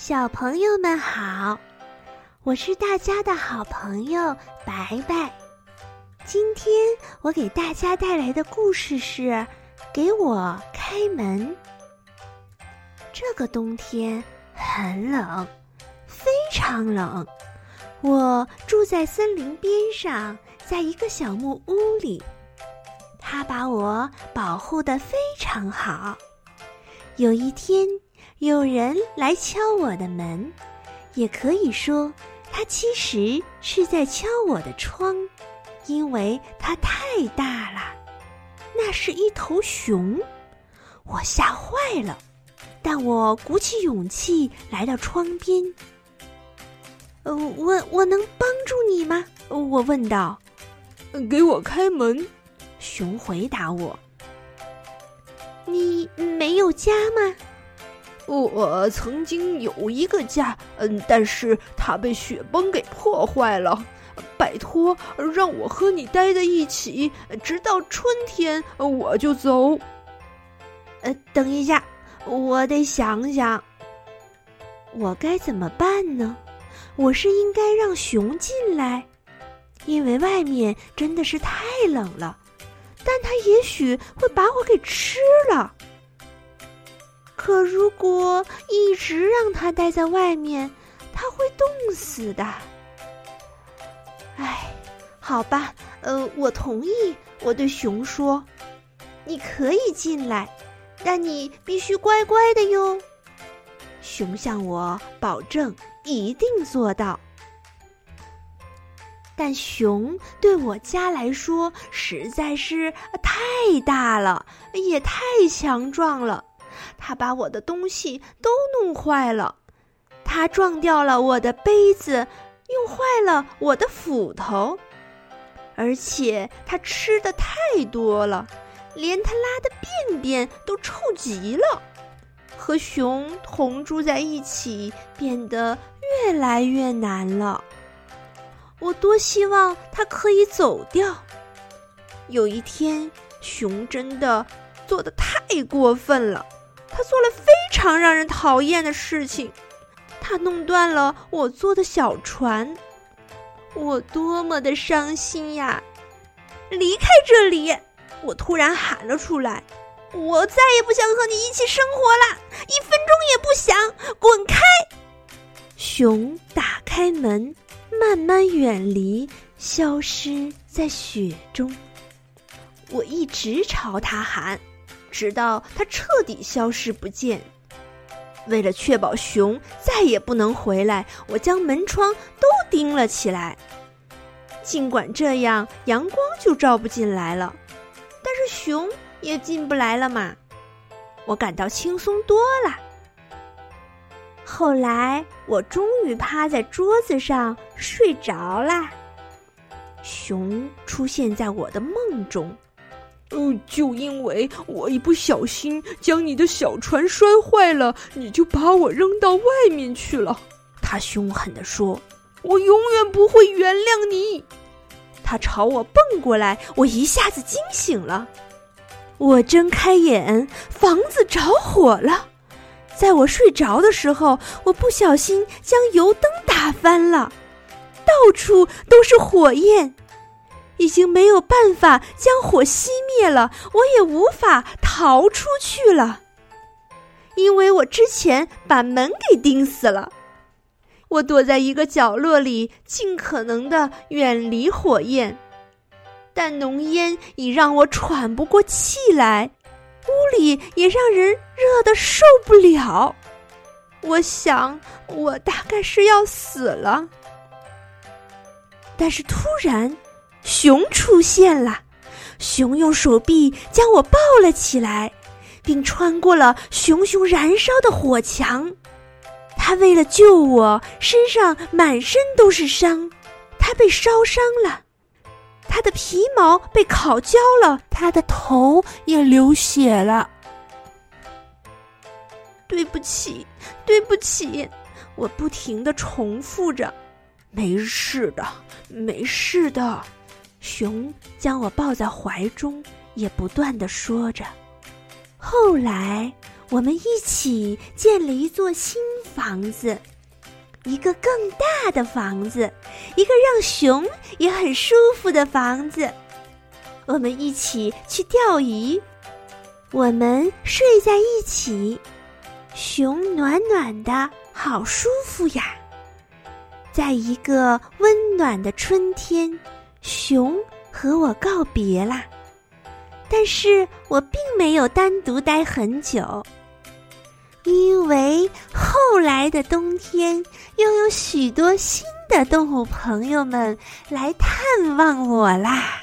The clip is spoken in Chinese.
小朋友们好，我是大家的好朋友白白。今天我给大家带来的故事是《给我开门》。这个冬天很冷，非常冷。我住在森林边上，在一个小木屋里，它把我保护的非常好。有一天，有人来敲我的门，也可以说，他其实是在敲我的窗。因为它太大了，那是一头熊，我吓坏了，但我鼓起勇气来到窗边。呃，我我能帮助你吗？我问道。给我开门，熊回答我。你没有家吗？我曾经有一个家，嗯，但是它被雪崩给破坏了。拜托，让我和你待在一起，直到春天我就走。呃，等一下，我得想想，我该怎么办呢？我是应该让熊进来，因为外面真的是太冷了，但它也许会把我给吃了。可如果一直让它待在外面，它会冻死的。哎，好吧，呃，我同意。我对熊说：“你可以进来，但你必须乖乖的哟。”熊向我保证一定做到。但熊对我家来说实在是太大了，也太强壮了。它把我的东西都弄坏了，它撞掉了我的杯子。用坏了我的斧头，而且它吃的太多了，连它拉的便便都臭极了。和熊同住在一起变得越来越难了。我多希望它可以走掉。有一天，熊真的做的太过分了，他做了非常让人讨厌的事情。他弄断了我做的小船，我多么的伤心呀！离开这里！我突然喊了出来。我再也不想和你一起生活了，一分钟也不想！滚开！熊打开门，慢慢远离，消失在雪中。我一直朝他喊，直到它彻底消失不见。为了确保熊再也不能回来，我将门窗都钉了起来。尽管这样，阳光就照不进来了，但是熊也进不来了嘛。我感到轻松多了。后来，我终于趴在桌子上睡着了。熊出现在我的梦中。嗯，就因为我一不小心将你的小船摔坏了，你就把我扔到外面去了。他凶狠地说：“我永远不会原谅你。”他朝我蹦过来，我一下子惊醒了。我睁开眼，房子着火了。在我睡着的时候，我不小心将油灯打翻了，到处都是火焰。已经没有办法将火熄灭了，我也无法逃出去了，因为我之前把门给钉死了。我躲在一个角落里，尽可能的远离火焰，但浓烟已让我喘不过气来，屋里也让人热得受不了。我想，我大概是要死了。但是突然。熊出现了，熊用手臂将我抱了起来，并穿过了熊熊燃烧的火墙。他为了救我，身上满身都是伤，他被烧伤了，他的皮毛被烤焦了，他的头也流血了。对不起，对不起，我不停的重复着：“没事的，没事的。”熊将我抱在怀中，也不断的说着。后来，我们一起建了一座新房子，一个更大的房子，一个让熊也很舒服的房子。我们一起去钓鱼，我们睡在一起，熊暖暖的，好舒服呀。在一个温暖的春天，熊和我告别啦。但是我并没有单独待很久。因为后来的冬天，又有许多新的动物朋友们来探望我啦。